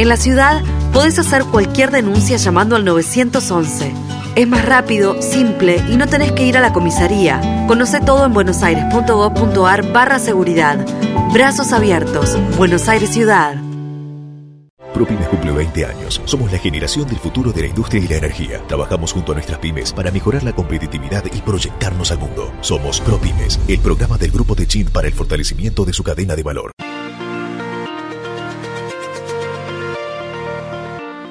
En la ciudad, podés hacer cualquier denuncia llamando al 911. Es más rápido, simple y no tenés que ir a la comisaría. Conoce todo en buenosaires.gov.ar barra seguridad. Brazos abiertos. Buenos Aires Ciudad. ProPymes cumple 20 años. Somos la generación del futuro de la industria y la energía. Trabajamos junto a nuestras pymes para mejorar la competitividad y proyectarnos al mundo. Somos ProPymes, el programa del Grupo de Chin para el fortalecimiento de su cadena de valor.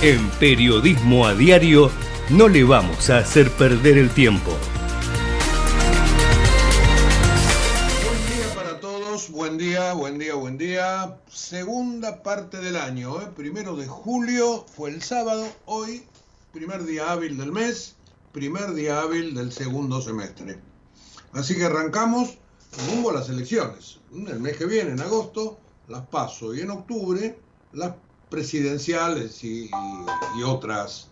En Periodismo a Diario no le vamos a hacer perder el tiempo. Buen día para todos, buen día, buen día, buen día. Segunda parte del año, ¿eh? primero de julio fue el sábado, hoy primer día hábil del mes, primer día hábil del segundo semestre. Así que arrancamos rumbo a las elecciones. El mes que viene, en agosto, las paso y en octubre las presidenciales y, otras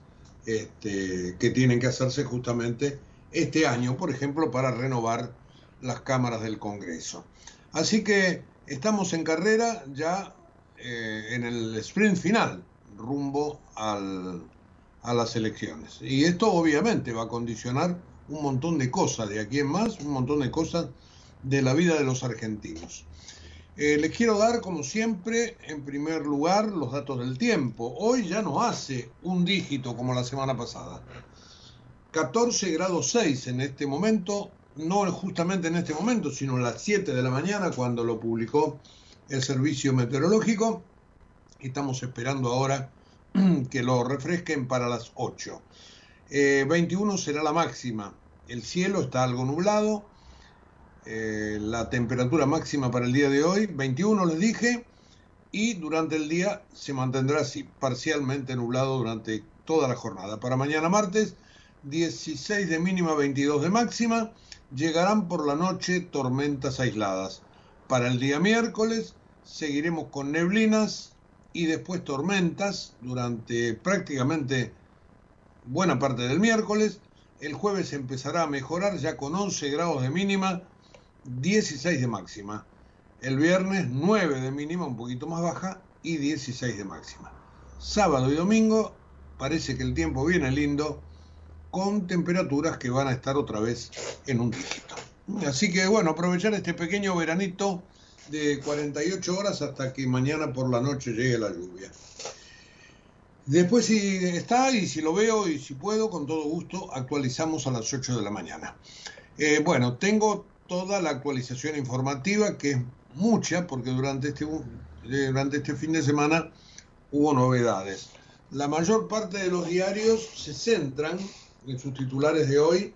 este, que tienen que hacerse justamente este año, por ejemplo, para renovar las cámaras del Congreso. Así que estamos en carrera ya eh, en el sprint final, rumbo a las elecciones. Y esto obviamente va a condicionar un montón de cosas de aquí en más, un montón de cosas de la vida de los argentinos. Eh, les quiero dar, como siempre, en primer lugar, los datos del tiempo. Hoy ya no hace un dígito como la semana pasada. 14 grados 6 en este momento, no justamente en este momento, sino las 7 de la mañana cuando lo publicó el servicio meteorológico. Estamos esperando ahora que lo refresquen para las 8. Eh, 21 será la máxima. El cielo está algo nublado eh, la temperatura máxima para el día de hoy, 21 les dije, y durante el día se mantendrá así, parcialmente nublado durante toda la jornada. Para mañana martes, 16 de mínima, 22 de máxima, llegarán por la noche tormentas aisladas. Para el día miércoles seguiremos con neblinas y después tormentas durante prácticamente buena parte del miércoles. El jueves empezará a mejorar ya con 11 grados de mínima 16 de máxima. El viernes 9 de mínima, un poquito más baja, y 16 de máxima. Sábado y domingo parece que el tiempo viene lindo, con temperaturas que van a estar otra vez en un dígito. Así que bueno, aprovechar este pequeño veranito de 48 horas hasta que mañana por la noche llegue la lluvia. Después si está y si lo veo y si puedo, con todo gusto, actualizamos a las 8 de la mañana. Eh, bueno, tengo toda la actualización informativa, que es mucha, porque durante este, durante este fin de semana hubo novedades. La mayor parte de los diarios se centran en sus titulares de hoy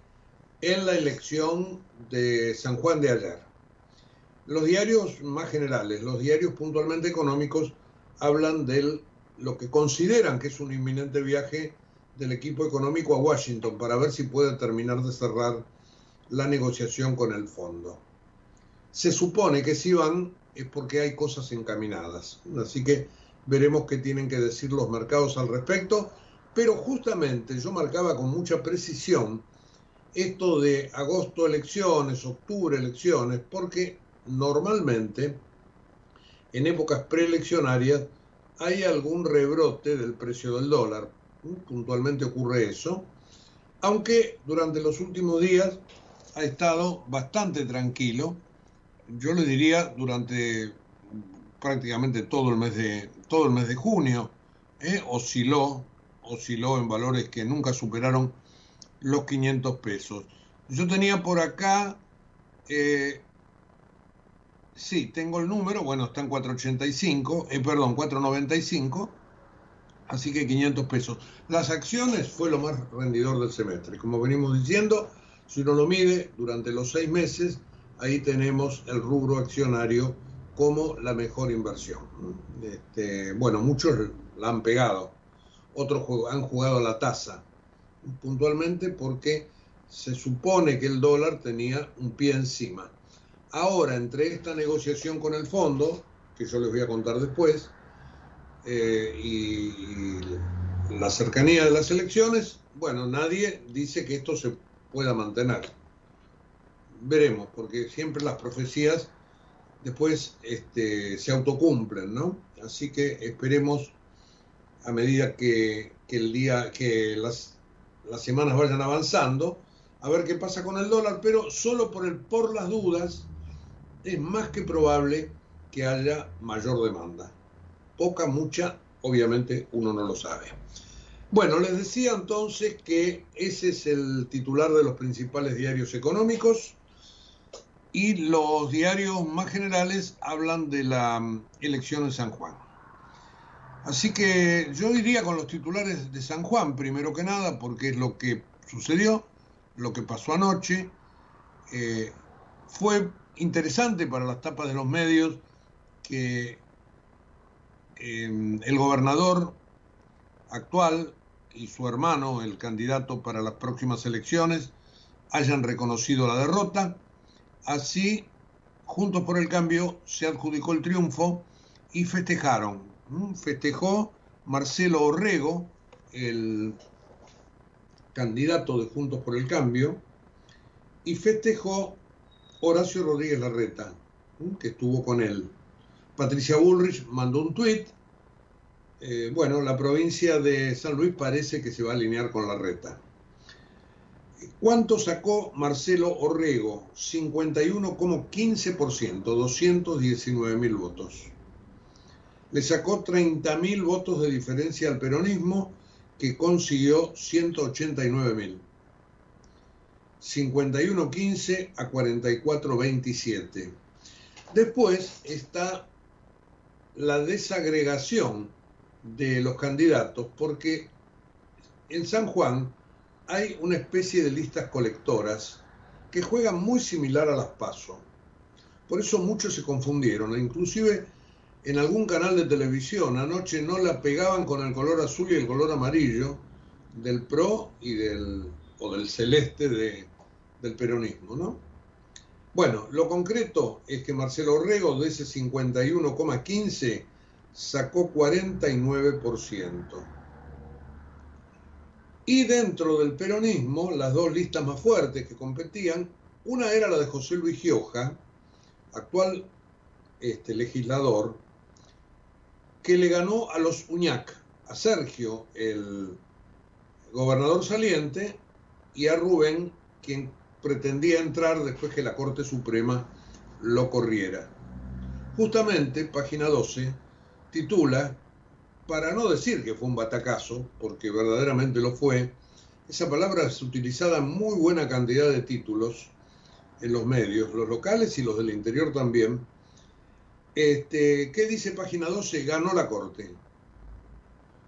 en la elección de San Juan de ayer. Los diarios más generales, los diarios puntualmente económicos, hablan de lo que consideran que es un inminente viaje del equipo económico a Washington para ver si puede terminar de cerrar la negociación con el fondo. Se supone que si van es porque hay cosas encaminadas, así que veremos qué tienen que decir los mercados al respecto, pero justamente yo marcaba con mucha precisión esto de agosto elecciones, octubre elecciones, porque normalmente en épocas preeleccionarias hay algún rebrote del precio del dólar. Puntualmente ocurre eso, aunque durante los últimos días ha estado bastante tranquilo. Yo le diría durante prácticamente todo el mes de, todo el mes de junio, ¿eh? osciló, osciló en valores que nunca superaron los 500 pesos. Yo tenía por acá, eh, sí, tengo el número, bueno, está en 485, eh, perdón, 495, así que 500 pesos. Las acciones fue lo más rendidor del semestre. Como venimos diciendo, si uno lo mide durante los seis meses, ahí tenemos el rubro accionario como la mejor inversión. Este, bueno, muchos la han pegado, otros han jugado la tasa puntualmente porque se supone que el dólar tenía un pie encima. Ahora, entre esta negociación con el fondo, que yo les voy a contar después, eh, y, la cercanía de las elecciones, bueno, nadie dice que esto se pueda mantener. Veremos, porque siempre las profecías después este, se autocumplen, ¿no? Así que esperemos a medida que, que el día, que las las semanas vayan avanzando, a ver qué pasa con el dólar, pero solo por, el, por las dudas es más que probable que haya mayor demanda. Poca, mucha, obviamente uno no lo sabe. Bueno, les decía entonces que ese es el titular de los principales diarios económicos y los diarios más generales hablan de la mm, elección en San Juan. Así que yo iría con los titulares de San Juan, primero que nada, porque es lo que sucedió, lo que pasó anoche. Eh, fue interesante para las tapas de los medios que em, el gobernador actual y su hermano, el candidato para las próximas elecciones, hayan reconocido la derrota. Así, Juntos por el Cambio se adjudicó el triunfo y festejaron festejó Marcelo Orrego, el candidato de Juntos por el Cambio, y festejó Horacio Rodríguez Larreta, que estuvo con él. Patricia Bullrich mandó un tuit. Eh, bueno, la provincia de San Luis parece que se va a alinear con Larreta. ¿Cuánto sacó Marcelo Orrego? 51,15%, 219 mil votos le sacó 30.000 votos de diferencia al peronismo, que consiguió 189.000. 51.15 a 44.27. Después está la desagregación de los candidatos, porque en San Juan hay una especie de listas colectoras que juegan muy similar a las PASO. Por eso muchos se confundieron, e inclusive en algún canal de televisión anoche no la pegaban con el color azul y el color amarillo del PRO y del, o del celeste del peronismo, ¿no? Bueno, lo concreto es que Marcelo Orrego de ese 51,15 sacó 49%. Y dentro del peronismo, las dos listas más fuertes que competían, una era la de José Luis Gioja, actual este, legislador, que le ganó a los Uñac, a Sergio, el gobernador saliente, y a Rubén, quien pretendía entrar después que la Corte Suprema lo corriera. Justamente, página 12, titula, para no decir que fue un batacazo, porque verdaderamente lo fue, esa palabra es utilizada en muy buena cantidad de títulos en los medios, los locales y los del interior también, este, ¿Qué dice página 12? Ganó la Corte.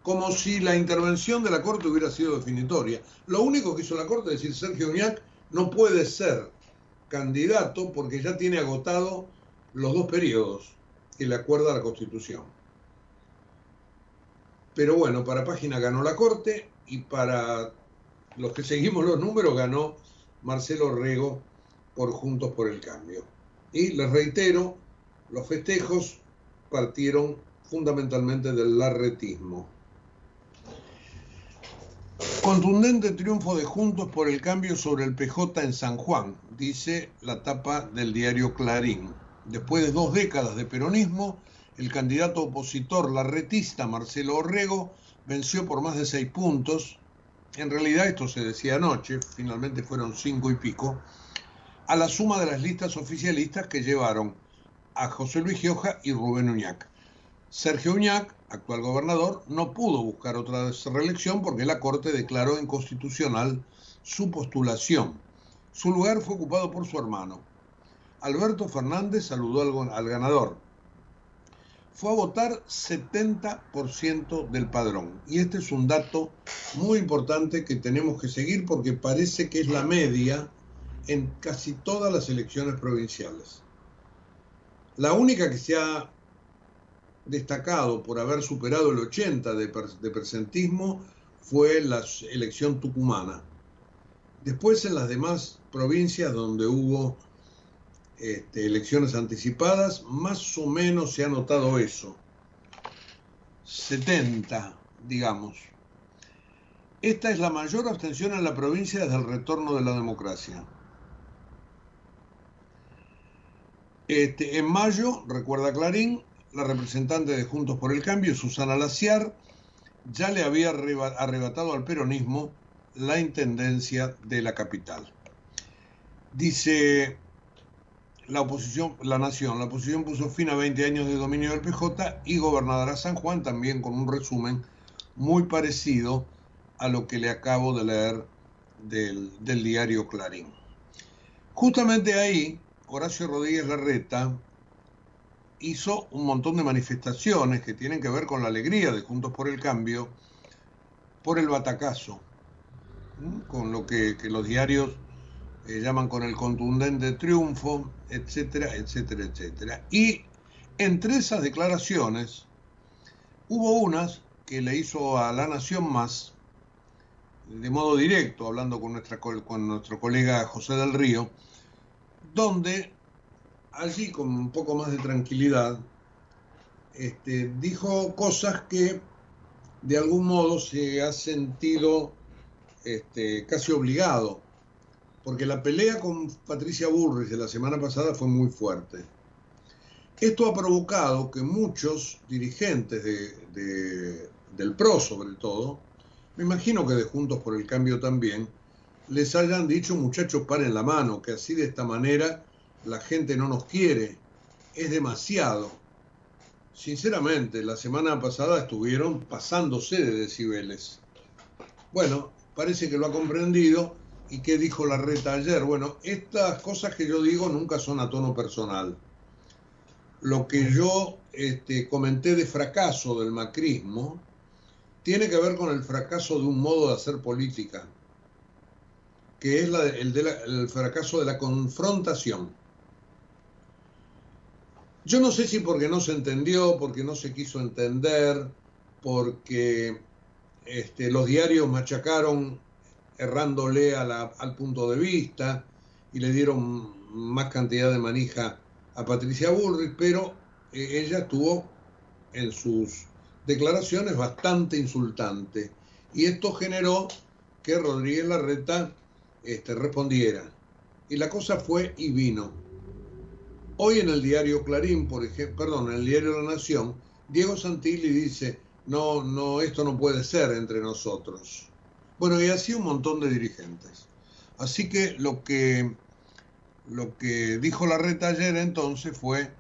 Como si la intervención de la Corte hubiera sido definitoria. Lo único que hizo la Corte es decir, Sergio Uñac no puede ser candidato porque ya tiene agotado los dos periodos que le acuerda la Constitución. Pero bueno, para página ganó la Corte y para los que seguimos los números ganó Marcelo Rego por Juntos por el Cambio. Y les reitero, los festejos partieron fundamentalmente del larretismo. Contundente triunfo de Juntos por el cambio sobre el PJ en San Juan, dice la tapa del diario Clarín. Después de dos décadas de peronismo, el candidato opositor larretista Marcelo Orrego venció por más de seis puntos. En realidad esto se decía anoche, finalmente fueron cinco y pico, a la suma de las listas oficialistas que llevaron a José Luis Gioja y Rubén Uñac. Sergio Uñac, actual gobernador, no pudo buscar otra reelección porque la Corte declaró inconstitucional su postulación. Su lugar fue ocupado por su hermano. Alberto Fernández saludó al, al ganador. Fue a votar 70% del padrón. Y este es un dato muy importante que tenemos que seguir porque parece que es la media en casi todas las elecciones provinciales. La única que se ha destacado por haber superado el 80 de, presentismo fue la elección tucumana. Después en las demás provincias donde hubo este, elecciones anticipadas, más o menos se ha notado eso. 70, digamos. Esta es la mayor abstención en la provincia desde el retorno de la democracia. Este, en mayo, recuerda Clarín, la representante de Juntos por el Cambio, Susana Laciar, ya le había arrebatado al peronismo la intendencia de la capital. Dice la oposición, la nación, la oposición puso fin a 20 años de dominio del PJ y gobernará San Juan también con un resumen muy parecido a lo que le acabo de leer del, del diario Clarín. Justamente ahí, Horacio Rodríguez Larreta hizo un montón de manifestaciones que tienen que ver con la alegría de Juntos por el Cambio, por el batacazo, con lo que, los diarios eh, llaman con el contundente triunfo, etcétera, etcétera, etcétera. Y entre esas declaraciones hubo unas que le hizo a La Nación Más, de modo directo, hablando con, nuestro colega José del Río, donde allí con un poco más de tranquilidad, este, dijo cosas que de algún modo se ha sentido este, casi obligado, porque la pelea con Patricia Burris de la semana pasada fue muy fuerte. Esto ha provocado que muchos dirigentes del PRO sobre todo, me imagino que de Juntos por el Cambio también, les hayan dicho muchachos paren la mano, que así de esta manera la gente no nos quiere, es demasiado. Sinceramente, la semana pasada estuvieron pasándose de decibeles. Bueno, parece que lo ha comprendido. ¿Y qué dijo la reta ayer? Bueno, estas cosas que yo digo nunca son a tono personal. Lo que yo este, comenté de fracaso del macrismo tiene que ver con el fracaso de un modo de hacer política, que es el, el fracaso de la confrontación. Yo no sé si porque no se entendió, porque no se quiso entender, porque este, los diarios machacaron errándole al punto de vista y le dieron más cantidad de manija a Patricia Bullrich, pero eh, ella estuvo en sus declaraciones bastante insultante. Y esto generó que Rodríguez Larreta este, respondiera. Y la cosa fue y vino. Hoy en el diario Clarín, por ejemplo, perdón, en el diario La Nación, Diego Santilli dice, no, no, esto no puede ser entre nosotros. Bueno, y así un montón de dirigentes. Así que lo que, lo que dijo la reta ayer entonces fue,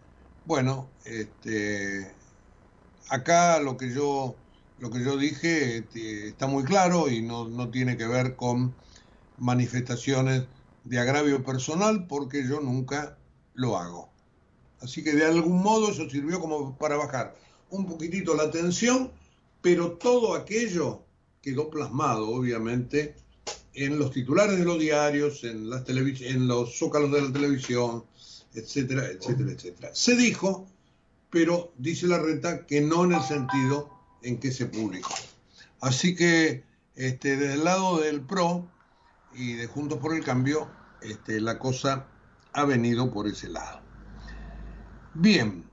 bueno, este, acá lo que yo, lo que yo dije este, está muy claro y no, no tiene que ver con manifestaciones de agravio personal porque yo nunca lo hago. Así que de algún modo eso sirvió como para bajar un poquitito la tensión, pero todo aquello quedó plasmado, obviamente, en los titulares de los diarios, en, las en los zócalos de la televisión, etcétera, etcétera, etcétera. Se dijo, pero dice la reta que no en el sentido en que se publicó. Así que este, desde el lado del PRO y de Juntos por el Cambio, este, la cosa ha venido por ese lado. Bien,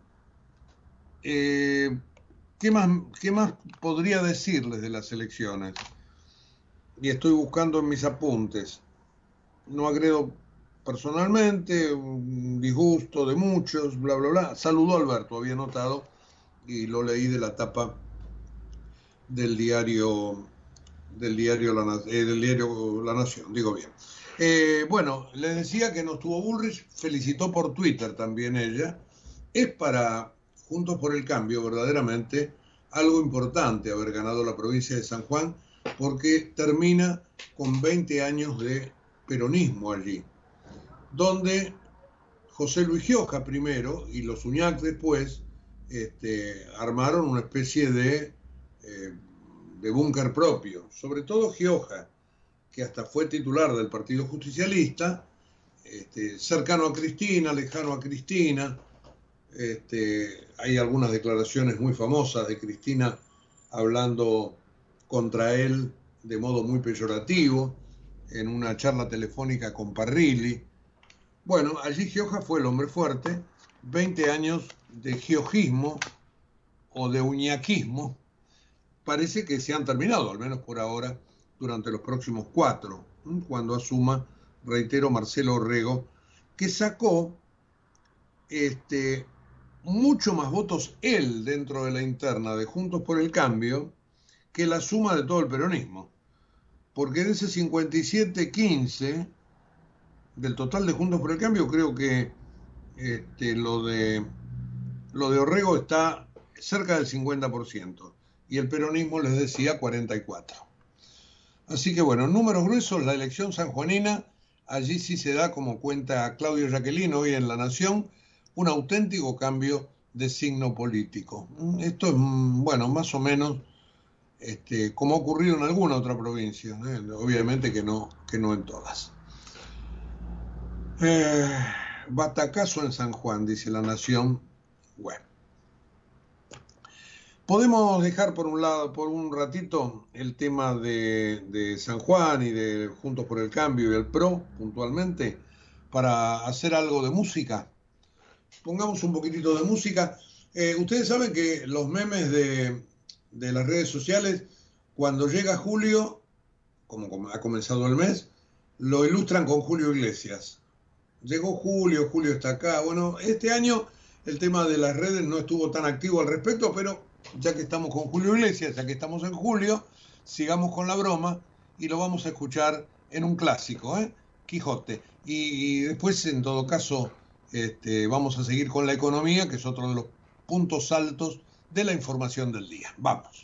eh, ¿qué, más, ¿qué más podría decirles de las elecciones? y estoy buscando en mis apuntes. No agredo personalmente, un disgusto de muchos, bla, bla, bla. Saludó Alberto, había notado, y lo leí de la tapa del diario del diario La, eh, Nación, digo bien. Eh, bueno, les decía que no estuvo Bullrich, felicitó por Twitter también ella. Es para Juntos por el Cambio verdaderamente algo importante haber ganado la provincia de San Juan porque termina con 20 años de peronismo allí, donde José Luis Gioja primero y los Uñac después este, armaron una especie de, eh, de búnker propio, sobre todo Gioja, que hasta fue titular del Partido Justicialista, este, cercano a Cristina, lejano a Cristina. Este, hay algunas declaraciones muy famosas de Cristina hablando contra él de modo muy peyorativo en una charla telefónica con Parrilli. Bueno, allí Gioja fue el hombre fuerte, 20 años de giojismo o de uñaquismo, parece que se han terminado, al menos por ahora, durante los próximos cuatro, cuando asuma, reitero, Marcelo Orrego, que sacó este, mucho más votos él dentro de la interna de Juntos por el Cambio que la suma de todo el peronismo. Porque en ese 57-15 del total de Juntos por el Cambio, creo que este, lo, de, lo de Orrego está cerca del 50% y el peronismo les decía 44%. Así que bueno, números gruesos, la elección sanjuanina, allí sí se da, como cuenta Claudio Jacqueline hoy en La Nación, un auténtico cambio de signo político. Esto es, bueno, más o menos este, como ha ocurrido en alguna otra provincia, ¿eh? obviamente que no, que no en todas. Eh, batacazo en San Juan, dice La Nación. Bueno. Podemos dejar por un lado, por un ratito, el tema de, San Juan y de Juntos por el Cambio y el PRO, puntualmente, para hacer algo de música. Pongamos un poquitito de música. Eh, ustedes saben que los memes de, de las redes sociales, cuando llega julio, como ha comenzado el mes, lo ilustran con Julio Iglesias. Llegó Julio, Julio está acá. Bueno, este año el tema de las redes no estuvo tan activo al respecto, pero ya que estamos con Julio Iglesias, ya que estamos en julio, sigamos con la broma y lo vamos a escuchar en un clásico, ¿eh? Quijote. Y, después, en todo caso, este, vamos a seguir con la economía, que es otro de los puntos altos de la información del día. Vamos.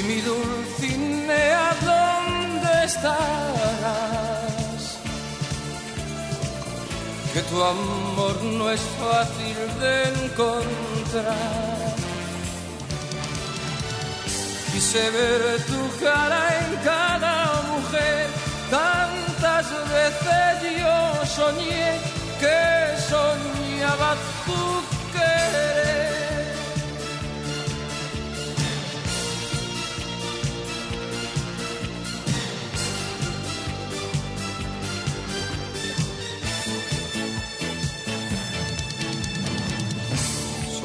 Y mi Dulcinea, ¿dónde estarás? Que tu amor no es fácil de encontrar. Quise ver tu cara en cada mujer, tantas veces yo soñé que soñaba tu querer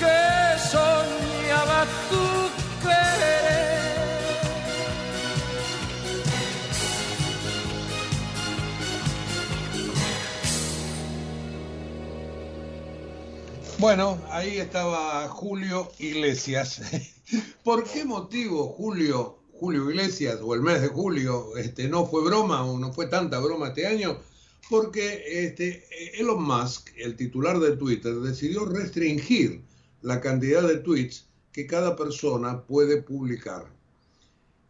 que soñaba tu querer. Bueno, ahí estaba Julio Iglesias. ¿Por qué motivo Julio, Julio Iglesias, o el mes de julio, este, no fue broma o no fue tanta broma este año? Porque este, Elon Musk, el titular de Twitter, decidió restringir la cantidad de tweets que cada persona puede publicar.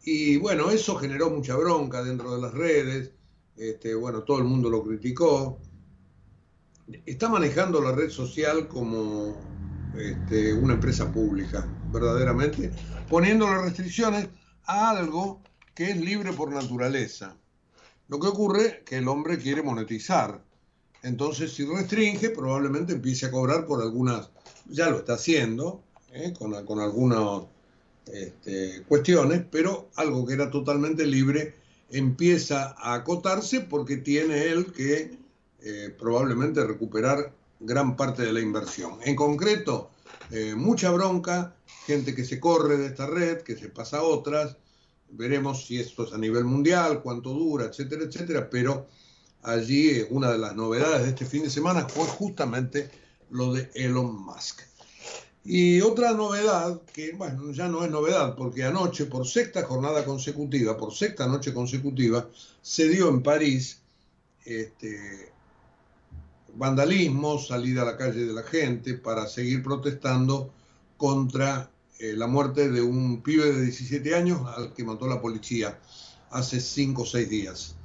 Y bueno, eso generó mucha bronca dentro de las redes, este, bueno, todo el mundo lo criticó. Está manejando la red social como este, una empresa pública, verdaderamente, poniendo las restricciones a algo que es libre por naturaleza. Lo que ocurre es que el hombre quiere monetizar. Entonces, si restringe, probablemente empiece a cobrar por algunas ya lo está haciendo, ¿eh? con, algunas este, cuestiones, pero algo que era totalmente libre empieza a acotarse porque tiene él que eh, probablemente recuperar gran parte de la inversión. En concreto, eh, mucha bronca, gente que se corre de esta red, que se pasa a otras, veremos si esto es a nivel mundial, cuánto dura, etcétera, etcétera, pero allí una de las novedades de este fin de semana fue justamente lo de Elon Musk. Y otra novedad, que bueno, ya no es novedad, porque anoche, por sexta jornada consecutiva, por sexta noche consecutiva, se dio en París este, vandalismo, salida a la calle de la gente para seguir protestando contra eh, la muerte de un pibe de 17 años al que mató la policía hace 5 o 6 días.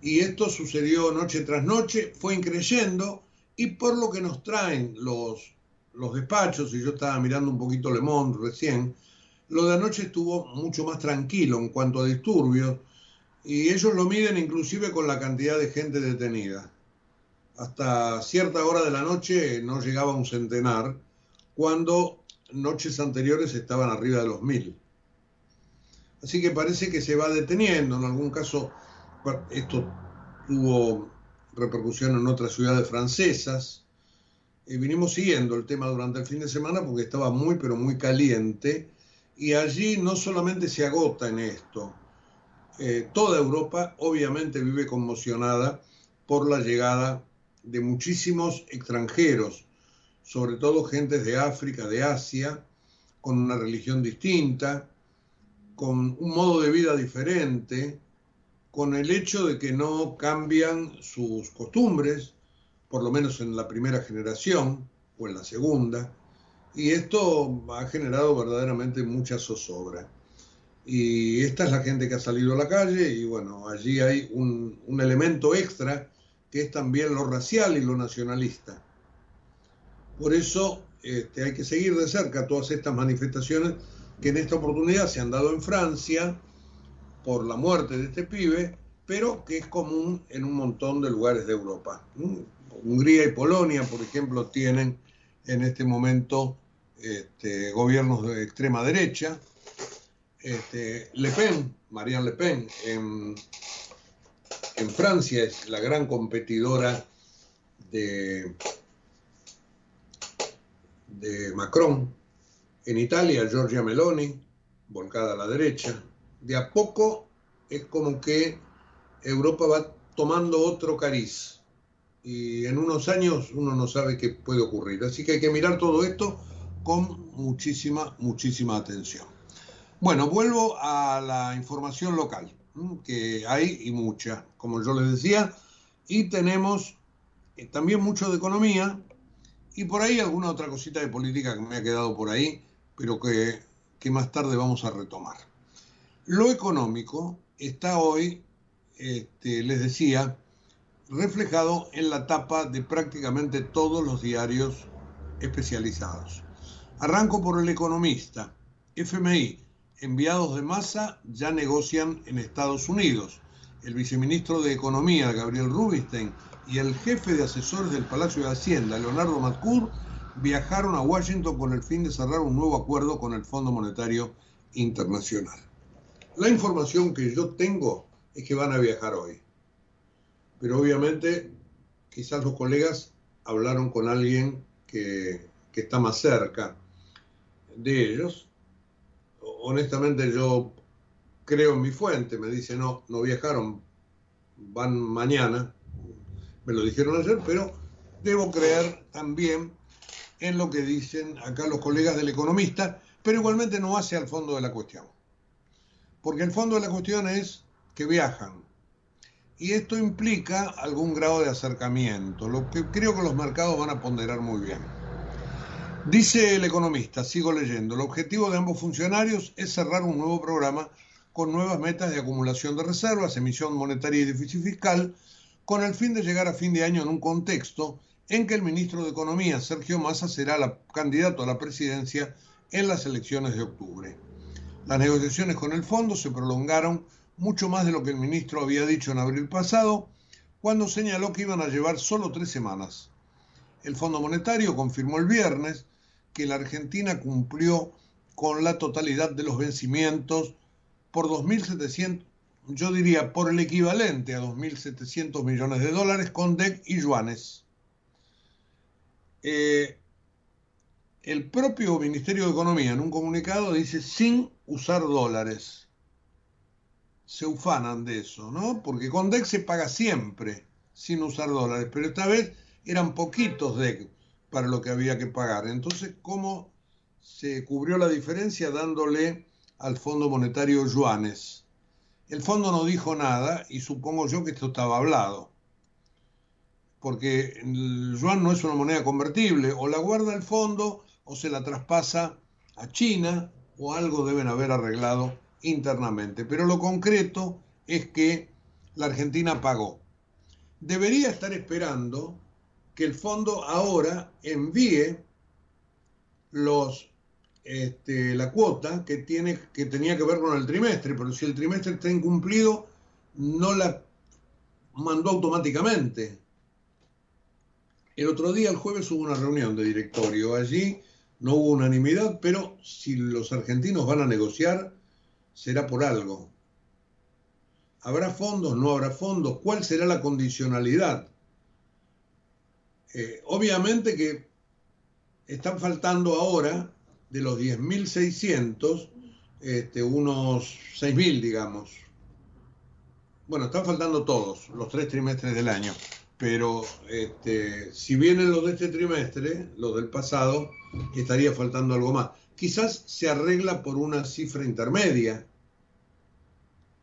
Y esto sucedió noche tras noche, fue increyendo y por lo que nos traen los, los despachos, y yo estaba mirando un poquito Le Monde recién, lo de anoche estuvo mucho más tranquilo en cuanto a disturbios, y ellos lo miden inclusive con la cantidad de gente detenida. Hasta cierta hora de la noche no llegaba un centenar, cuando noches anteriores estaban arriba de los mil. Así que parece que se va deteniendo, en algún caso esto tuvo repercusión en otras ciudades francesas. Y vinimos siguiendo el tema durante el fin de semana porque estaba muy, pero muy caliente. Y allí no solamente se agota en esto, eh, toda Europa obviamente vive conmocionada por la llegada de muchísimos extranjeros, sobre todo gentes de África, de Asia, con una religión distinta, con un modo de vida diferente, con el hecho de que no cambian sus costumbres, por lo menos en la primera generación o en la segunda, y esto ha generado verdaderamente mucha zozobra. Y esta es la gente que ha salido a la calle y bueno, allí hay un, elemento extra que es también lo racial y lo nacionalista. Por eso este, hay que seguir de cerca todas estas manifestaciones que en esta oportunidad se han dado en Francia, por la muerte de este pibe, pero que es común en un montón de lugares de Europa. Hungría y Polonia, por ejemplo, tienen en este momento este, gobiernos de extrema derecha. Este, Le Pen, Marianne Le Pen, en, Francia es la gran competidora de Macron. En Italia, Giorgia Meloni, volcada a la derecha. De a poco es como que Europa va tomando otro cariz. Y en unos años uno no sabe qué puede ocurrir. Así que hay que mirar todo esto con muchísima, muchísima atención. Bueno, vuelvo a la información local, que hay y mucha, como yo les decía, y tenemos eh, también mucho de economía y por ahí alguna otra cosita de política que me ha quedado por ahí, pero que, que más tarde vamos a retomar. Lo económico está hoy, este, les decía, reflejado en la tapa de prácticamente todos los diarios especializados. Arranco por el economista. FMI, enviados de masa ya negocian en Estados Unidos. El viceministro de Economía, Gabriel Rubinstein, y el jefe de asesores del Palacio de Hacienda, Leonardo Matcur, viajaron a Washington con el fin de cerrar un nuevo acuerdo con el Fondo Monetario Internacional. La información que yo tengo es que van a viajar hoy. Pero obviamente quizás los colegas hablaron con alguien que, está más cerca de ellos. Honestamente yo creo en mi fuente, me dice no, no viajaron, van mañana, me lo dijeron ayer, pero debo creer también en lo que dicen acá los colegas del economista, pero igualmente no hace al fondo de la cuestión. Porque el fondo de la cuestión es que viajan. Y esto implica algún grado de acercamiento, lo que creo que los mercados van a ponderar muy bien. Dice el economista, sigo leyendo, el objetivo de ambos funcionarios es cerrar un nuevo programa con nuevas metas de acumulación de reservas, emisión monetaria y déficit fiscal, con el fin de llegar a fin de año en un contexto en que el ministro de Economía, Sergio Massa, será la, candidato a la presidencia en las elecciones de octubre. Las negociaciones con el fondo se prolongaron mucho más de lo que el ministro había dicho en abril pasado, cuando señaló que iban a llevar solo tres semanas. El Fondo Monetario confirmó el viernes que la Argentina cumplió con la totalidad de los vencimientos por 2.700, yo diría por el equivalente a 2.700 millones de dólares con DEC y yuanes. Eh, el propio Ministerio de Economía en un comunicado dice sin usar dólares. Se ufanan de eso, ¿no? Porque con DEC se paga siempre sin usar dólares, pero esta vez eran poquitos DEC para lo que había que pagar. Entonces, ¿cómo se cubrió la diferencia dándole al Fondo Monetario yuanes? El fondo no dijo nada y supongo yo que esto estaba hablado. Porque el yuan no es una moneda convertible, o la guarda el fondo o se la traspasa a China o algo deben haber arreglado internamente. Pero lo concreto es que la Argentina pagó. Debería estar esperando que el fondo ahora envíe los, este, la cuota que, tiene, que tenía que ver con el trimestre, pero si el trimestre está incumplido, no la mandó automáticamente. El otro día, el jueves, hubo una reunión de directorio. Allí no hubo unanimidad, pero si los argentinos van a negociar, será por algo. ¿Habrá fondos? ¿No habrá fondos? ¿Cuál será la condicionalidad? Eh, obviamente que están faltando ahora de los 10.600, este, unos 6.000, digamos. Bueno, están faltando todos, los tres trimestres del año. Pero este, si vienen los de este trimestre, los del pasado, estaría faltando algo más. Quizás se arregla por una cifra intermedia.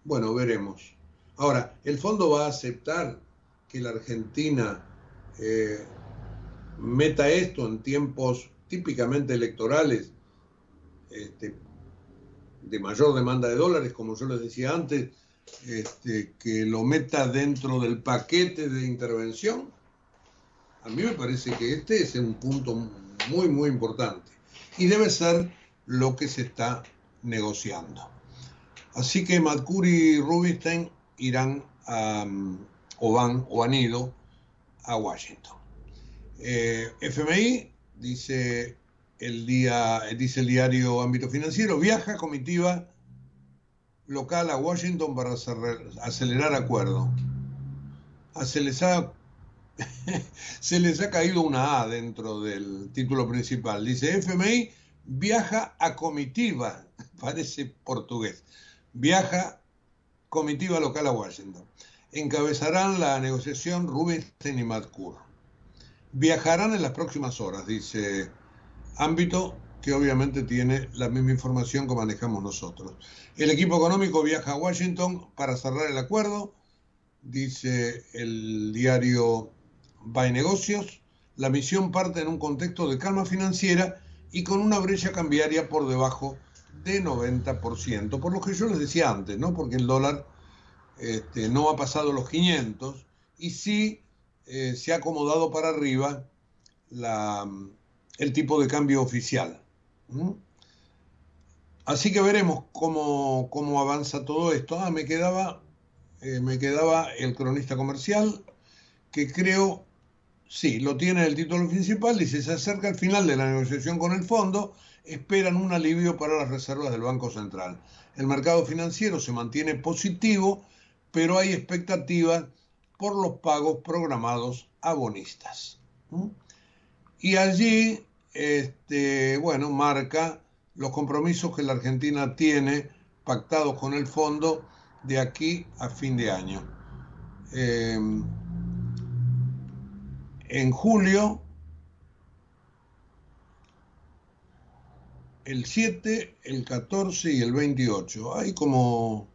Bueno, veremos. Ahora, ¿el fondo va a aceptar que la Argentina eh, meta esto en tiempos típicamente electorales este, de mayor demanda de dólares, como yo les decía antes, este, que lo meta dentro del paquete de intervención, a mí me parece que este es un punto muy, muy importante y debe ser lo que se está negociando. Así que Madcuri y Rubinstein irán a, o van o han ido a Washington. Eh, FMI dice el día, dice el diario Ámbito Financiero, viaja comitiva local a Washington para acelerar acuerdo. Ah, se les ha se les ha caído una A dentro del título principal. Dice FMI viaja a comitiva, parece portugués. Viaja comitiva local a Washington. Encabezarán la negociación Rubinstein y Madcour. Viajarán en las próximas horas, dice ámbito que obviamente tiene la misma información que manejamos nosotros. El equipo económico viaja a Washington para cerrar el acuerdo, dice el diario By Negocios. La misión parte en un contexto de calma financiera y con una brecha cambiaria por debajo de 90%, por lo que yo les decía antes, ¿no? Porque el dólar este, no ha pasado los 500 y sí eh, se ha acomodado para arriba el tipo de cambio oficial. Así que veremos cómo, cómo, avanza todo esto. Ah, me quedaba, eh, me quedaba el cronista comercial, que creo, sí, lo tiene el título principal, dice, se acerca el final de la negociación con el fondo, esperan un alivio para las reservas del Banco Central. El mercado financiero se mantiene positivo, pero hay expectativas por los pagos programados a bonistas. Y allí, este, bueno, marca los compromisos que la Argentina tiene pactados con el fondo de aquí a fin de año. Em, en julio, el 7, el 14 y el 28. Hay como...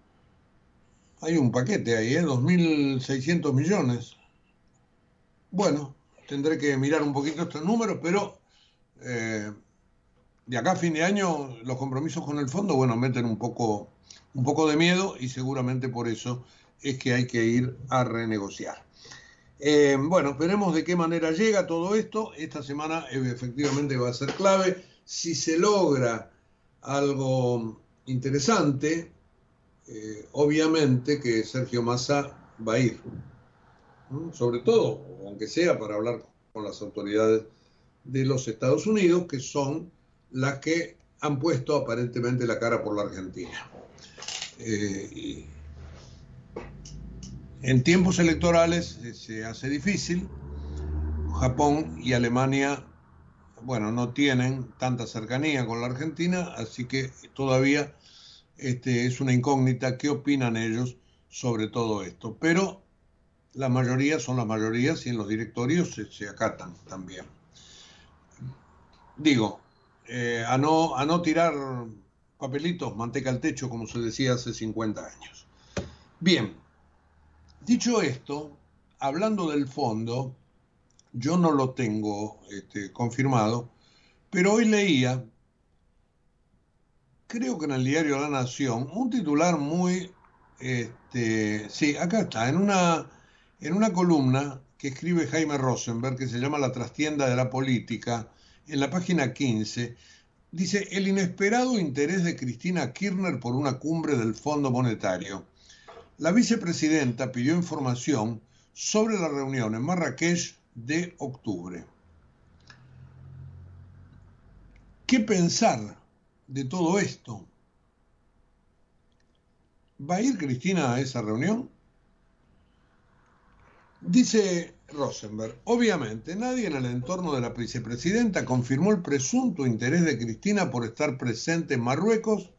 Hay un paquete ahí, ¿eh? 2.600 millones. Bueno, tendré que mirar un poquito estos números, pero eh, de acá a fin de año los compromisos con el fondo, bueno, meten un poco, un poco de miedo y seguramente por eso es que hay que ir a renegociar. Eh, bueno, veremos de qué manera llega todo esto. Esta semana eh, efectivamente va a ser clave. Si se logra algo interesante, obviamente que Sergio Massa va a ir sobre todo, aunque sea para hablar con las autoridades de los Estados Unidos, que son las que han puesto aparentemente la cara por la Argentina. Eh, en tiempos electorales se hace difícil. Japón y Alemania, bueno, no tienen tanta cercanía con la Argentina, así que todavía este, es una incógnita qué opinan ellos sobre todo esto. Pero la mayoría son las mayorías y en los directorios se, acatan también. Digo, eh, a, no, a no tirar papelitos, manteca al techo, como se decía hace 50 años. Bien, dicho esto, hablando del fondo, yo no lo tengo este, confirmado, pero hoy leía, creo que en el diario La Nación, un titular muy, este, sí, acá está, en una en una columna que escribe Jaime Rosenberg, que se llama La trastienda de la política, en la página 15, dice el inesperado interés de Cristina Kirchner por una cumbre del Fondo Monetario. La vicepresidenta pidió información sobre la reunión en Marrakech de octubre. ¿Qué pensar de todo esto? ¿Va a ir Cristina a esa reunión? Dice Rosenberg, obviamente nadie en el entorno de la vicepresidenta confirmó el presunto interés de Cristina por estar presente en Marruecos,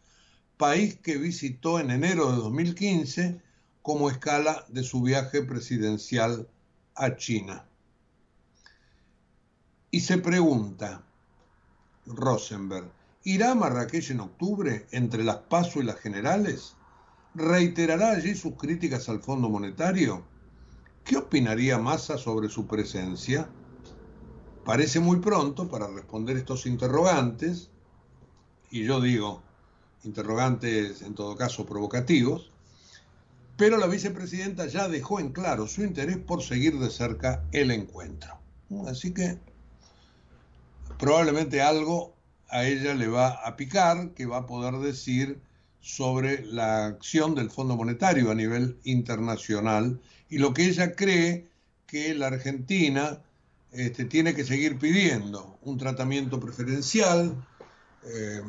país que visitó en enero de 2015 como escala de su viaje presidencial a China. Y se pregunta, Rosenberg, ¿irá a Marrakech en octubre entre las PASO y las generales? ¿Reiterará allí sus críticas al Fondo Monetario? ¿Qué opinaría Massa sobre su presencia? Parece muy pronto para responder estos interrogantes, y yo digo interrogantes en todo caso provocativos, pero la vicepresidenta ya dejó en claro su interés por seguir de cerca el encuentro. Así que probablemente algo a ella le va a picar que va a poder decir sobre la acción del Fondo Monetario a nivel internacional y lo que ella cree que la Argentina este, tiene que seguir pidiendo un tratamiento preferencial, eh,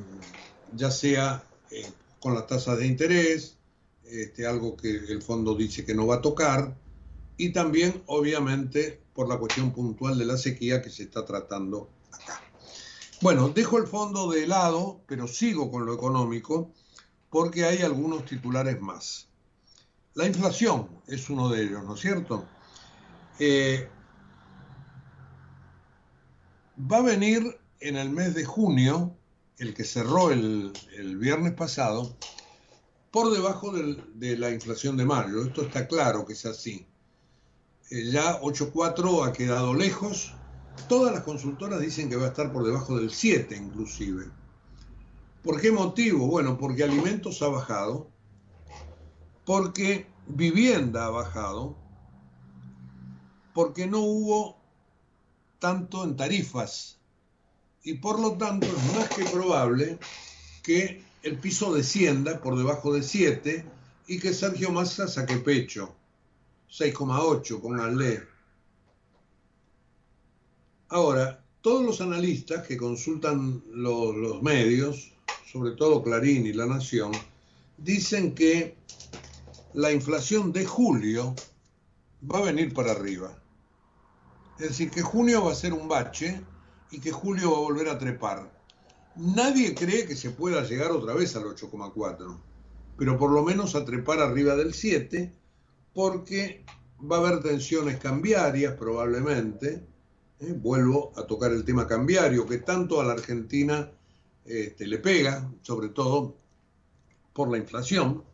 ya sea eh, con las tasas de interés, este, algo que el fondo dice que no va a tocar, y también, obviamente, por la cuestión puntual de la sequía que se está tratando acá. Bueno, dejo el fondo de lado, pero sigo con lo económico, porque hay algunos titulares más. La inflación es uno de ellos, ¿no es cierto? Eh, va a venir en el mes de junio, el que cerró el, viernes pasado, por debajo de la inflación de mayo. Esto está claro que es así. Eh, ya 8.4 ha quedado lejos. Todas las consultoras dicen que va a estar por debajo del 7 inclusive. ¿Por qué motivo? Bueno, porque alimentos ha bajado, porque vivienda ha bajado, porque no hubo tanto en tarifas y por lo tanto es más que probable que el piso descienda por debajo de 7 y que Sergio Massa saque pecho. 6,8, pónganle. Ahora, todos los analistas que consultan los medios, sobre todo Clarín y La Nación, dicen que la inflación de julio va a venir para arriba. Es decir, que junio va a ser un bache y que julio va a volver a trepar. Nadie cree que se pueda llegar otra vez al 8,4, pero por lo menos a trepar arriba del 7, porque va a haber tensiones cambiarias probablemente. ¿eh? Vuelvo a tocar el tema cambiario, que tanto a la Argentina este, le pega, sobre todo por la inflación.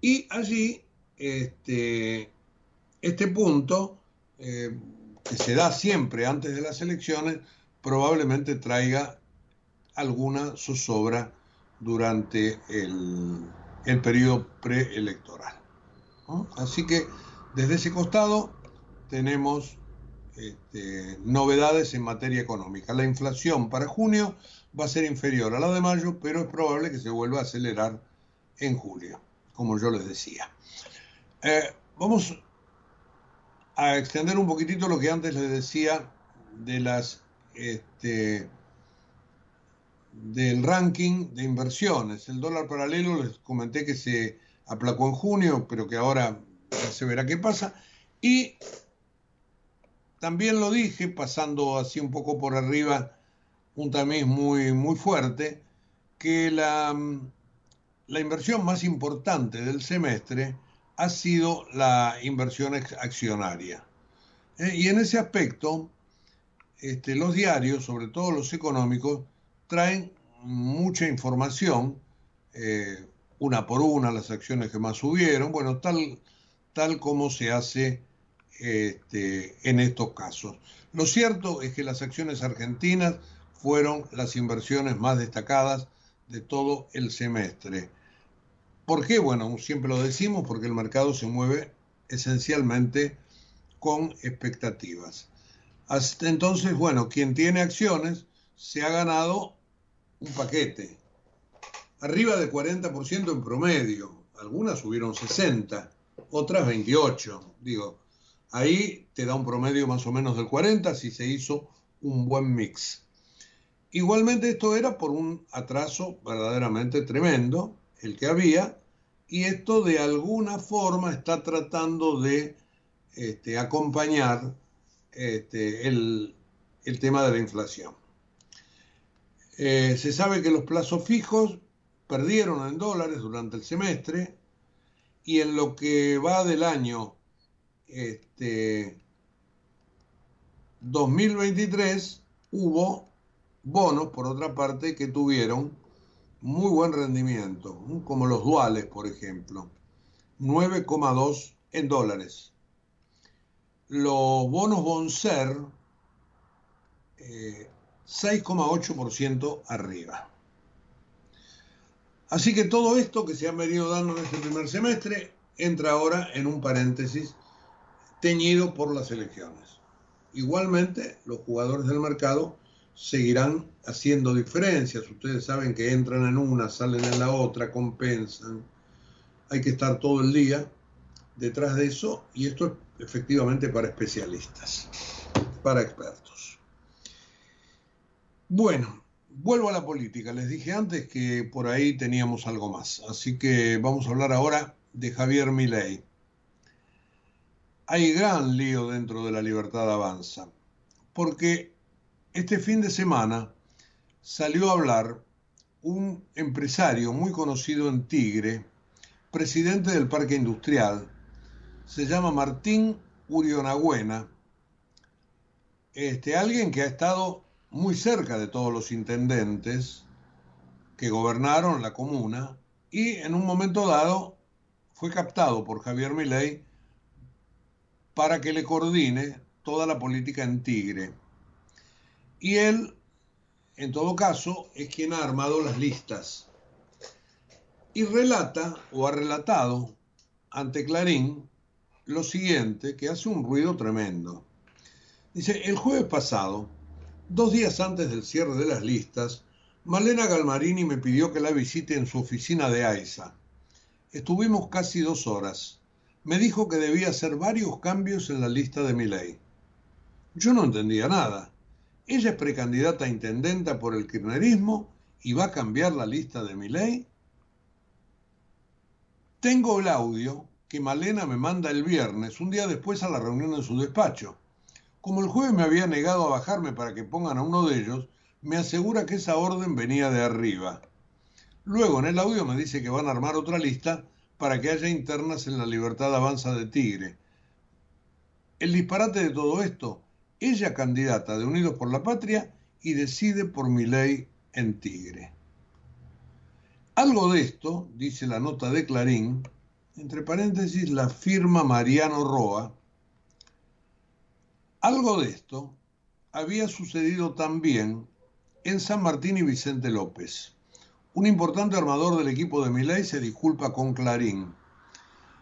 Y allí, este, este punto, eh, que se da siempre antes de las elecciones, probablemente traiga alguna zozobra durante el, el periodo preelectoral. Así que desde ese costado tenemos este, novedades en materia económica. La inflación para junio va a ser inferior a la de mayo, pero es probable que se vuelva a acelerar en julio, como yo les decía. Eh, vamos a extender un poquitito lo que antes les decía de las este, del ranking de inversiones. El dólar paralelo les comenté que se aplacó en junio, pero que ahora se verá qué pasa. Y también lo dije, pasando así un poco por arriba, un tamiz muy, muy fuerte, que la, la inversión más importante del semestre ha sido la inversión accionaria. Eh, y en ese aspecto, este, los diarios, sobre todo los económicos, traen mucha información, eh, una por una, las acciones que más subieron, bueno, tal, tal como se hace este, en estos casos. Lo cierto es que las acciones argentinas fueron las inversiones más destacadas de todo el semestre. ¿Por qué? Bueno, siempre lo decimos, porque el mercado se mueve esencialmente con expectativas. Hasta entonces, bueno, quien tiene acciones se ha ganado un paquete, arriba de 40% en promedio, algunas subieron 60, otras 28, digo, ahí te da un promedio más o menos del 40 si se hizo un buen mix. Igualmente esto era por un atraso verdaderamente tremendo, el que había, y esto de alguna forma está tratando de este, acompañar este, el, tema de la inflación. Eh, se sabe que los plazos fijos perdieron en dólares durante el semestre y en lo que va del año este, 2023 hubo bonos, por otra parte, que tuvieron muy buen rendimiento, como los duales, por ejemplo, 9,2 en dólares. Los bonos Bonser, 6,8% eh, arriba. Así que todo esto que se ha venido dando en este primer semestre entra ahora en un paréntesis teñido por las elecciones. Igualmente, los jugadores del mercado seguirán haciendo diferencias. Ustedes saben que entran en una, salen en la otra, compensan. Hay que estar todo el día detrás de eso y esto es efectivamente para especialistas. para expertos. Bueno, vuelvo a la política. Les dije antes que por ahí teníamos algo más. Así que vamos a hablar ahora de Javier Milei. Hay gran lío dentro de la libertad avanza, porque este fin de semana salió a hablar un empresario muy conocido en Tigre, presidente del Parque Industrial, se llama Martín Urionagüena, este, alguien que ha estado muy cerca de todos los intendentes que gobernaron la comuna y en un momento dado fue captado por Javier Milei para que le coordine toda la política en Tigre. Y él, en todo caso, es quien ha armado las listas. Y relata, o ha relatado ante Clarín, lo siguiente, que hace un ruido tremendo. Dice, el jueves pasado, dos días antes del cierre de las listas, Malena Galmarini me pidió que la visite en su oficina de AISA. Estuvimos casi dos horas. Me dijo que debía hacer varios cambios en la lista de mi ley. Yo no entendía nada. Ella es precandidata a intendenta por el kirchnerismo y va a cambiar la lista de mi ley. Tengo el audio que Malena me manda el viernes, un día después a la reunión en su despacho. Como el jueves me había negado a bajarme para que pongan a uno de ellos, me asegura que esa orden venía de arriba. Luego en el audio me dice que van a armar otra lista para que haya internas en la libertad avanza de Tigre. El disparate de todo esto, ella candidata de Unidos por la Patria y decide por mi ley en Tigre. Algo de esto, dice la nota de Clarín, entre paréntesis, la firma Mariano Roa, algo de esto había sucedido también en San Martín y Vicente López. Un importante armador del equipo de Miley se disculpa con Clarín.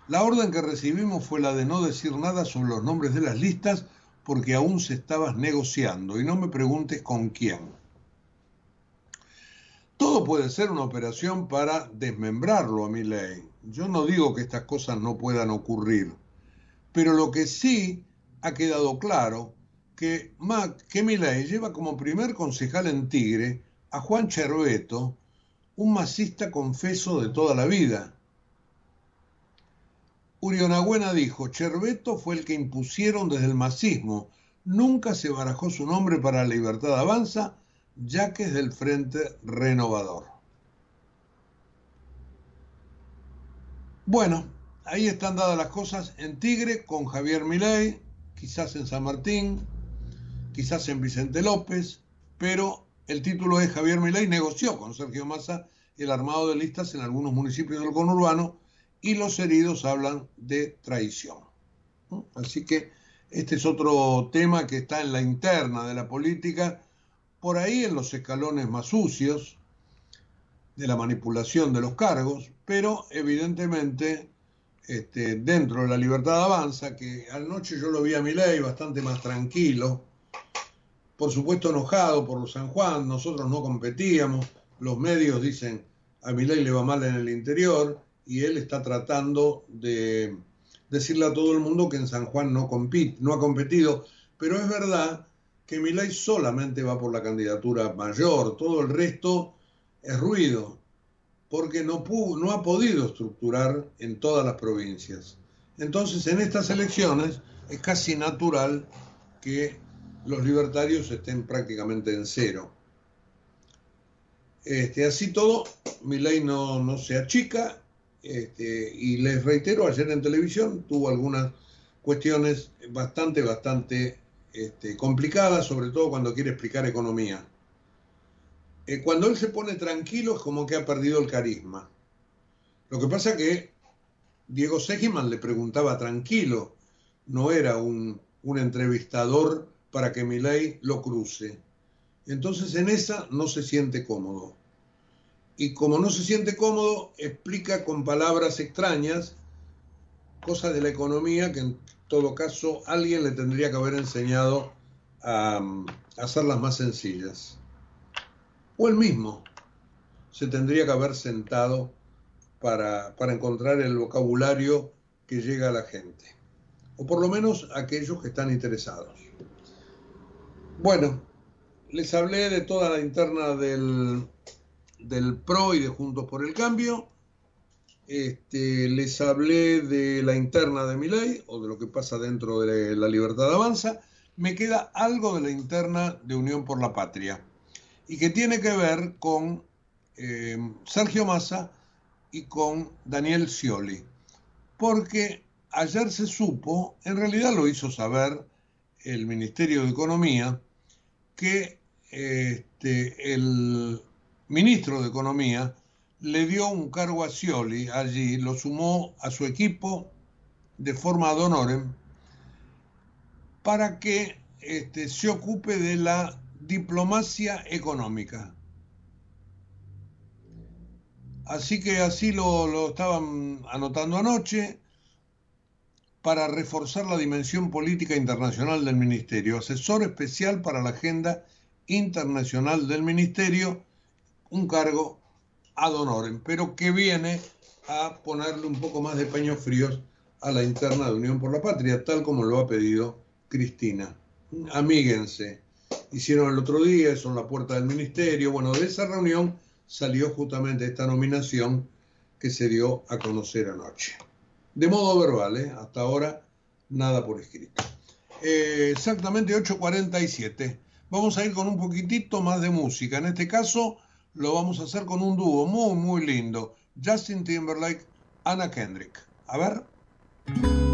La orden que recibimos fue la de no decir nada sobre los nombres de las listas porque aún se estaba negociando y no me preguntes con quién. Todo puede ser una operación para desmembrarlo a mi ley. Yo no digo que estas cosas no puedan ocurrir, pero lo que sí ha quedado claro que, que Milei lleva como primer concejal en Tigre a Juan Cherveto, un masista confeso de toda la vida. Urionagüena dijo, Cherveto fue el que impusieron desde el masismo, nunca se barajó su nombre para la libertad avanza ya que es del Frente Renovador. Bueno, ahí están dadas las cosas en Tigre con Javier Milei, quizás en San Martín, quizás en Vicente López, pero el título es Javier Milei negoció con Sergio Massa el armado de listas en algunos municipios del conurbano y los heridos hablan de traición. Así que este es otro tema que está en la interna de la política por ahí en los escalones más sucios de la manipulación de los cargos, pero evidentemente este, dentro de la libertad avanza, que anoche yo lo vi a mi ley bastante más tranquilo, por supuesto enojado por San Juan, nosotros no competíamos, los medios dicen a mi ley le va mal en el interior y él está tratando de decirle a todo el mundo que en San Juan no, compite, no ha competido, pero es verdad que Milay solamente va por la candidatura mayor, todo el resto es ruido, porque no, no ha podido estructurar en todas las provincias. Entonces, en estas elecciones es casi natural que los libertarios estén prácticamente en cero. Este, así todo, Milay no, no se achica, este, y les reitero, ayer en televisión tuvo algunas cuestiones bastante, bastante este, complicada, sobre todo cuando quiere explicar economía. Eh, cuando él se pone tranquilo es como que ha perdido el carisma. Lo que pasa que Diego Segiman le preguntaba tranquilo, no era un, un entrevistador para que Milei lo cruce. Entonces en esa no se siente cómodo. Y como no se siente cómodo, explica con palabras extrañas cosas de la economía que en todo caso alguien le tendría que haber enseñado a, hacerlas más sencillas. O él mismo se tendría que haber sentado para, para encontrar el vocabulario que llega a la gente. O por lo menos aquellos que están interesados. Bueno, les hablé de toda la interna del, del PRO y de Juntos por el Cambio. Este, les hablé de la interna de mi ley o de lo que pasa dentro de la libertad avanza. Me queda algo de la interna de Unión por la Patria y que tiene que ver con eh, Sergio Massa y con Daniel Scioli. Porque ayer se supo, en realidad lo hizo saber el Ministerio de Economía, que este, el ministro de Economía le dio un cargo a Scioli allí, lo sumó a su equipo de forma ad honorem para que este, se ocupe de la diplomacia económica. Así que así lo, lo estaban anotando anoche para reforzar la dimensión política internacional del Ministerio, asesor especial para la agenda internacional del Ministerio, un cargo ad honorem, pero que viene a ponerle un poco más de paños fríos a la interna de Unión por la Patria, tal como lo ha pedido Cristina. Amíguense. Hicieron el otro día, eso en la puerta del ministerio. Bueno, de esa reunión salió justamente esta nominación que se dio a conocer anoche. De modo verbal, ¿eh? hasta ahora nada por escrito. Eh, exactamente 8.47. Vamos a ir con un poquitito más de música. En este caso lo vamos a hacer con un dúo muy, muy lindo. Justin Timberlake, Anna Kendrick. A ver.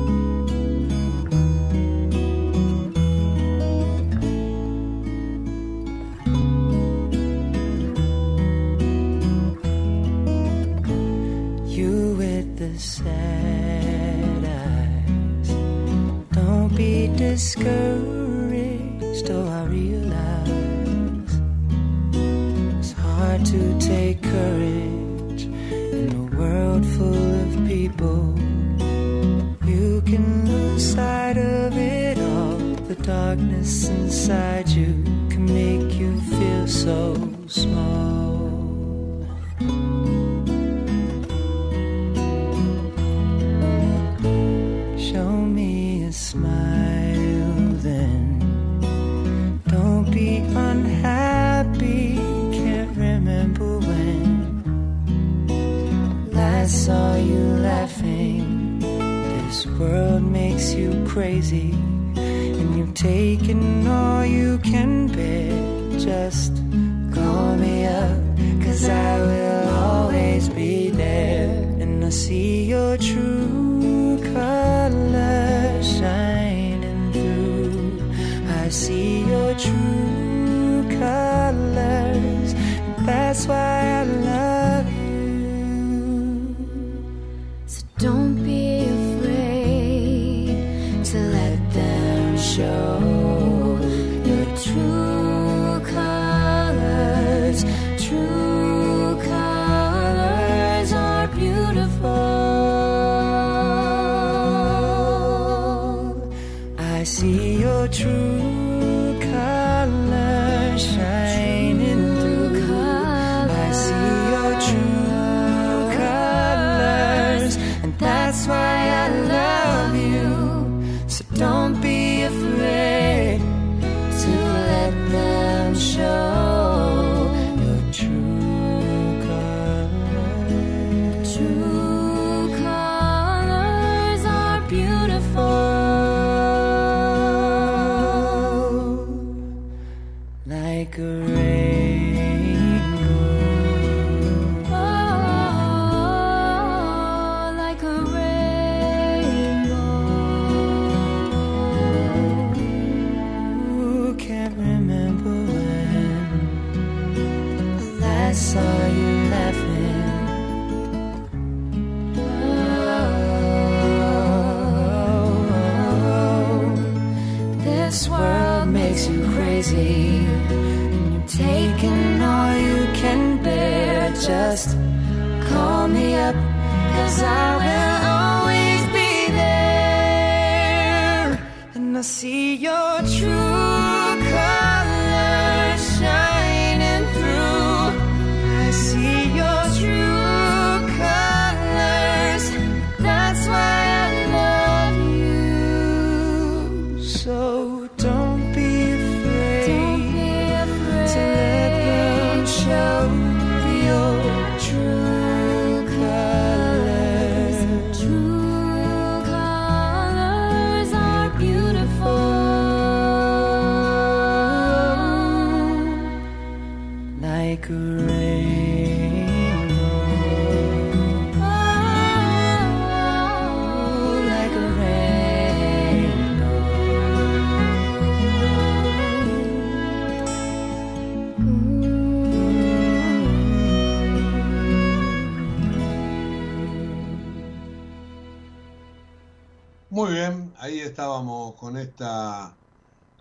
Estábamos con esta,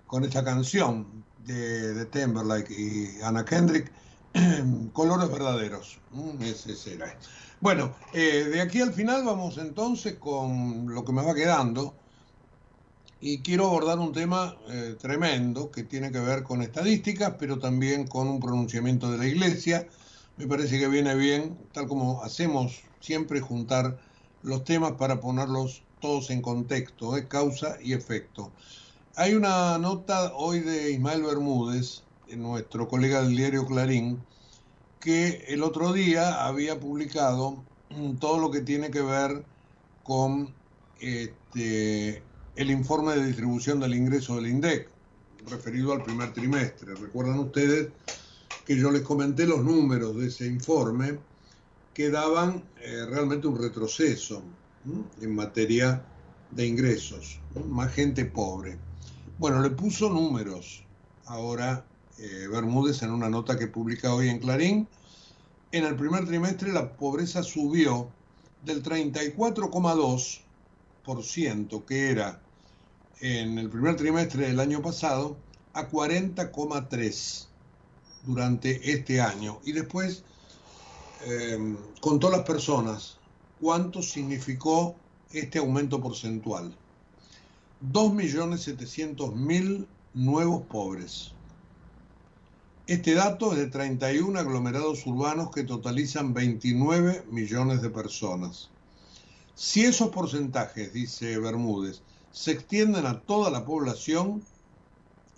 con esta canción de, de Timberlake y Anna Kendrick, Colores Verdaderos. Ese será. Bueno, eh, de aquí al final vamos entonces con lo que me va quedando y quiero abordar un tema eh, tremendo que tiene que ver con estadísticas, pero también con un pronunciamiento de la Iglesia. Me parece que viene bien, tal como hacemos siempre, juntar los temas para ponerlos todos en contexto, ¿eh? causa y efecto. Hay una nota hoy de Ismael Bermúdez, nuestro colega del diario Clarín, que el otro día había publicado mm, todo lo que tiene que ver con este, el informe de distribución del ingreso del INDEC, referido al primer trimestre. Recuerdan ustedes que yo les comenté los números de ese informe que daban eh, realmente un retroceso en materia de ingresos, más gente pobre. Bueno, le puso números ahora eh, Bermúdez en una nota que publica hoy en Clarín. En el primer trimestre la pobreza subió del 34,2% que era en el primer trimestre del año pasado a 40,3% durante este año. Y después eh, contó las personas cuánto significó este aumento porcentual. 2.700.000 nuevos pobres. Este dato es de 31 aglomerados urbanos que totalizan 29 millones de personas. Si esos porcentajes, dice Bermúdez, se extienden a toda la población,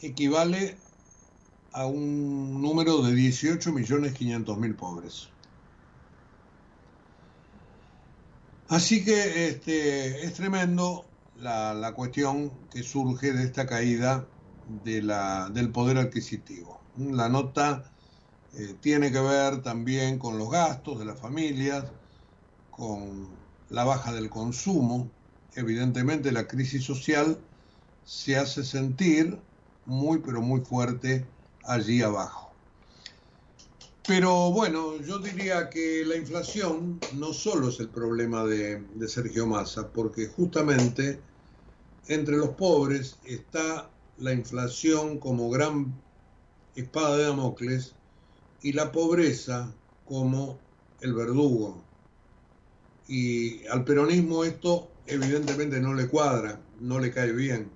equivale a un número de 18.500.000 pobres. Así que este, es tremendo la, la, cuestión que surge de esta caída de la, del poder adquisitivo. La nota eh, tiene que ver también con los gastos de las familias, con la baja del consumo. Evidentemente la crisis social se hace sentir muy pero muy fuerte allí abajo. Pero bueno, yo diría que la inflación no solo es el problema de, Sergio Massa, porque justamente entre los pobres está la inflación como gran espada de Damocles y la pobreza como el verdugo. Y al peronismo esto evidentemente no le cuadra, no le cae bien.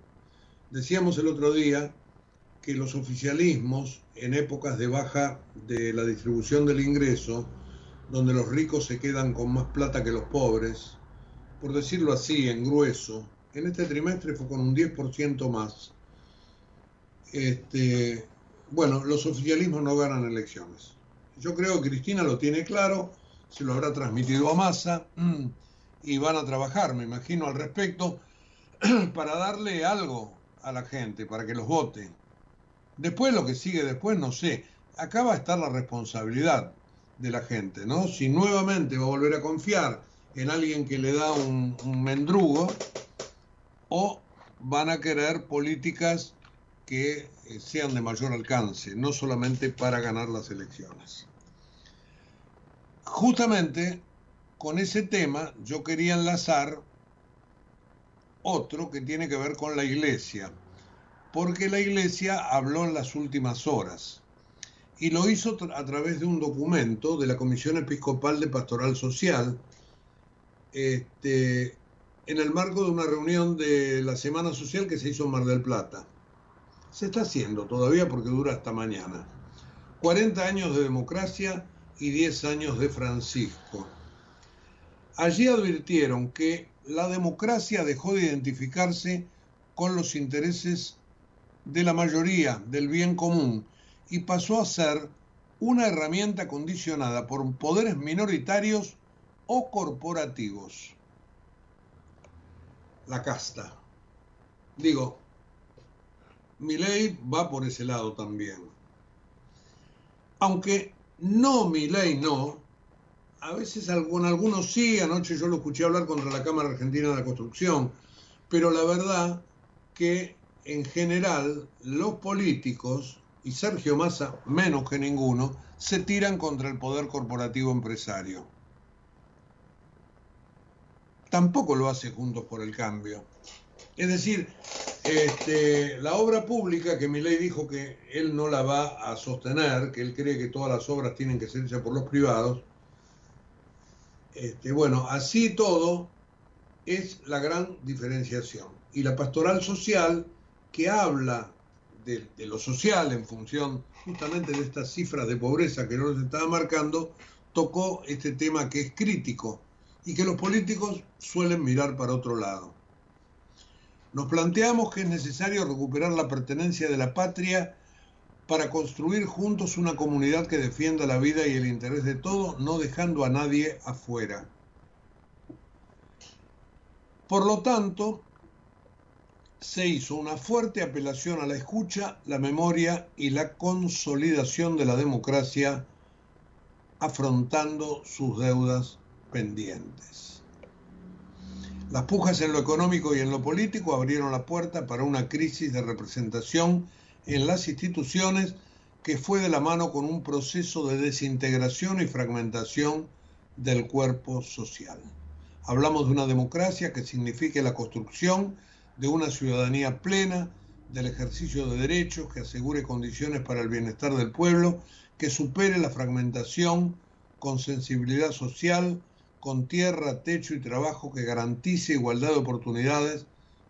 Decíamos el otro día que los oficialismos en épocas de baja de la distribución del ingreso, donde los ricos se quedan con más plata que los pobres, por decirlo así, en grueso, en este trimestre fue con un 10% más. Este, bueno, los oficialismos no ganan elecciones. Yo creo que Cristina lo tiene claro, se lo habrá transmitido a Massa y van a trabajar, me imagino, al respecto, para darle algo a la gente, para que los vote. Después lo que sigue después, no sé. Acá va a estar la responsabilidad de la gente, ¿no? Si nuevamente va a volver a confiar en alguien que le da un, un mendrugo o van a querer políticas que sean de mayor alcance, no solamente para ganar las elecciones. Justamente con ese tema yo quería enlazar otro que tiene que ver con la iglesia porque la Iglesia habló en las últimas horas y lo hizo a través de un documento de la Comisión Episcopal de Pastoral Social este, en el marco de una reunión de la Semana Social que se hizo en Mar del Plata. Se está haciendo todavía porque dura hasta mañana. 40 años de democracia y 10 años de Francisco. Allí advirtieron que la democracia dejó de identificarse con los intereses de la mayoría, del bien común, y pasó a ser una herramienta condicionada por poderes minoritarios o corporativos. La casta. Digo, mi ley va por ese lado también. Aunque no mi ley no, a veces con algunos sí, anoche yo lo escuché hablar contra la Cámara Argentina de la Construcción, pero la verdad que en general los políticos, y Sergio Massa menos que ninguno, se tiran contra el poder corporativo empresario. tampoco lo hace Juntos por el Cambio. Es decir, este, la obra pública que ley dijo que él no la va a sostener, que él cree que todas las obras tienen que ser hechas por los privados, este, bueno, así todo es la gran diferenciación. Y la pastoral social, que habla de, lo social en función justamente de estas cifras de pobreza que no nos estaba marcando, tocó este tema que es crítico y que los políticos suelen mirar para otro lado. Nos planteamos que es necesario recuperar la pertenencia de la patria para construir juntos una comunidad que defienda la vida y el interés de todos, no dejando a nadie afuera. Por lo tanto, se hizo una fuerte apelación a la escucha, la memoria y la consolidación de la democracia afrontando sus deudas pendientes. Las pujas en lo económico y en lo político abrieron la puerta para una crisis de representación en las instituciones que fue de la mano con un proceso de desintegración y fragmentación del cuerpo social. Hablamos de una democracia que signifique la construcción de una ciudadanía plena, del ejercicio de derechos que asegure condiciones para el bienestar del pueblo, que supere la fragmentación con sensibilidad social, con tierra, techo y trabajo que garantice igualdad de oportunidades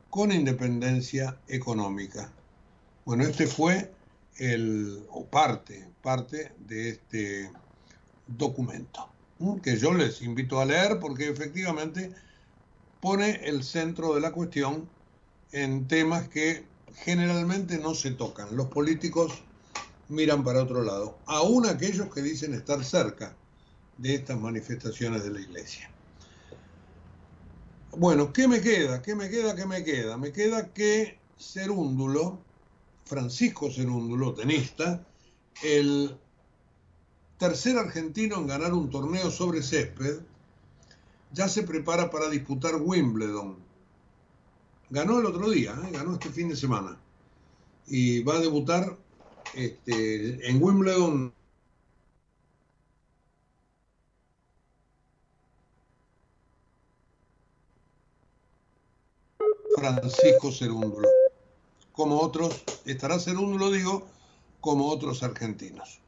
con independencia económica. Bueno, este fue el, o parte, parte de este documento, que yo les invito a leer porque efectivamente pone el centro de la cuestión en temas que generalmente no se tocan. Los políticos miran para otro lado, aún aquellos que dicen estar cerca de estas manifestaciones de la iglesia. Bueno, ¿qué me queda? ¿Qué me queda? ¿Qué me queda? Me queda que Cerúndulo, Francisco Cerúndulo, tenista, el tercer argentino en ganar un torneo sobre césped, ya se prepara para disputar Wimbledon. Ganó el otro día, ¿eh? ganó este fin de semana. Y va a debutar este, en Wimbledon Francisco Cerúndulo. Como otros, estará Cerúndulo, digo, como otros argentinos.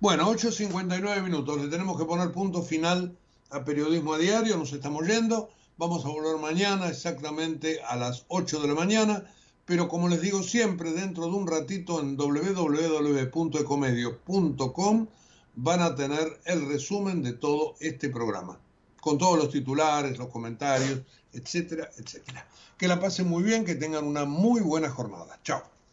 Bueno, 8.59 minutos, le tenemos que poner punto final a Periodismo a Diario, nos estamos yendo, vamos a volver mañana exactamente a las 8 de la mañana, pero como les digo siempre, dentro de un ratito en www.ecomedios.com van a tener el resumen de todo este programa, con todos los titulares, los comentarios, etcétera, etcétera. Que la pasen muy bien, que tengan una muy buena jornada. Chao.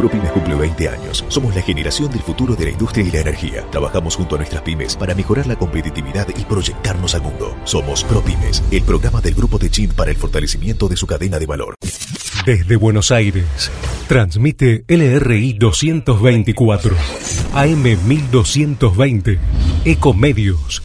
ProPymes cumple 20 años. Somos la generación del futuro de la industria y la energía. Trabajamos junto a nuestras pymes para mejorar la competitividad y proyectarnos al mundo. Somos ProPymes, el programa del Grupo Techint para el fortalecimiento de su cadena de valor. Desde Buenos Aires, transmite LRI 224, AM 1220, Ecomedios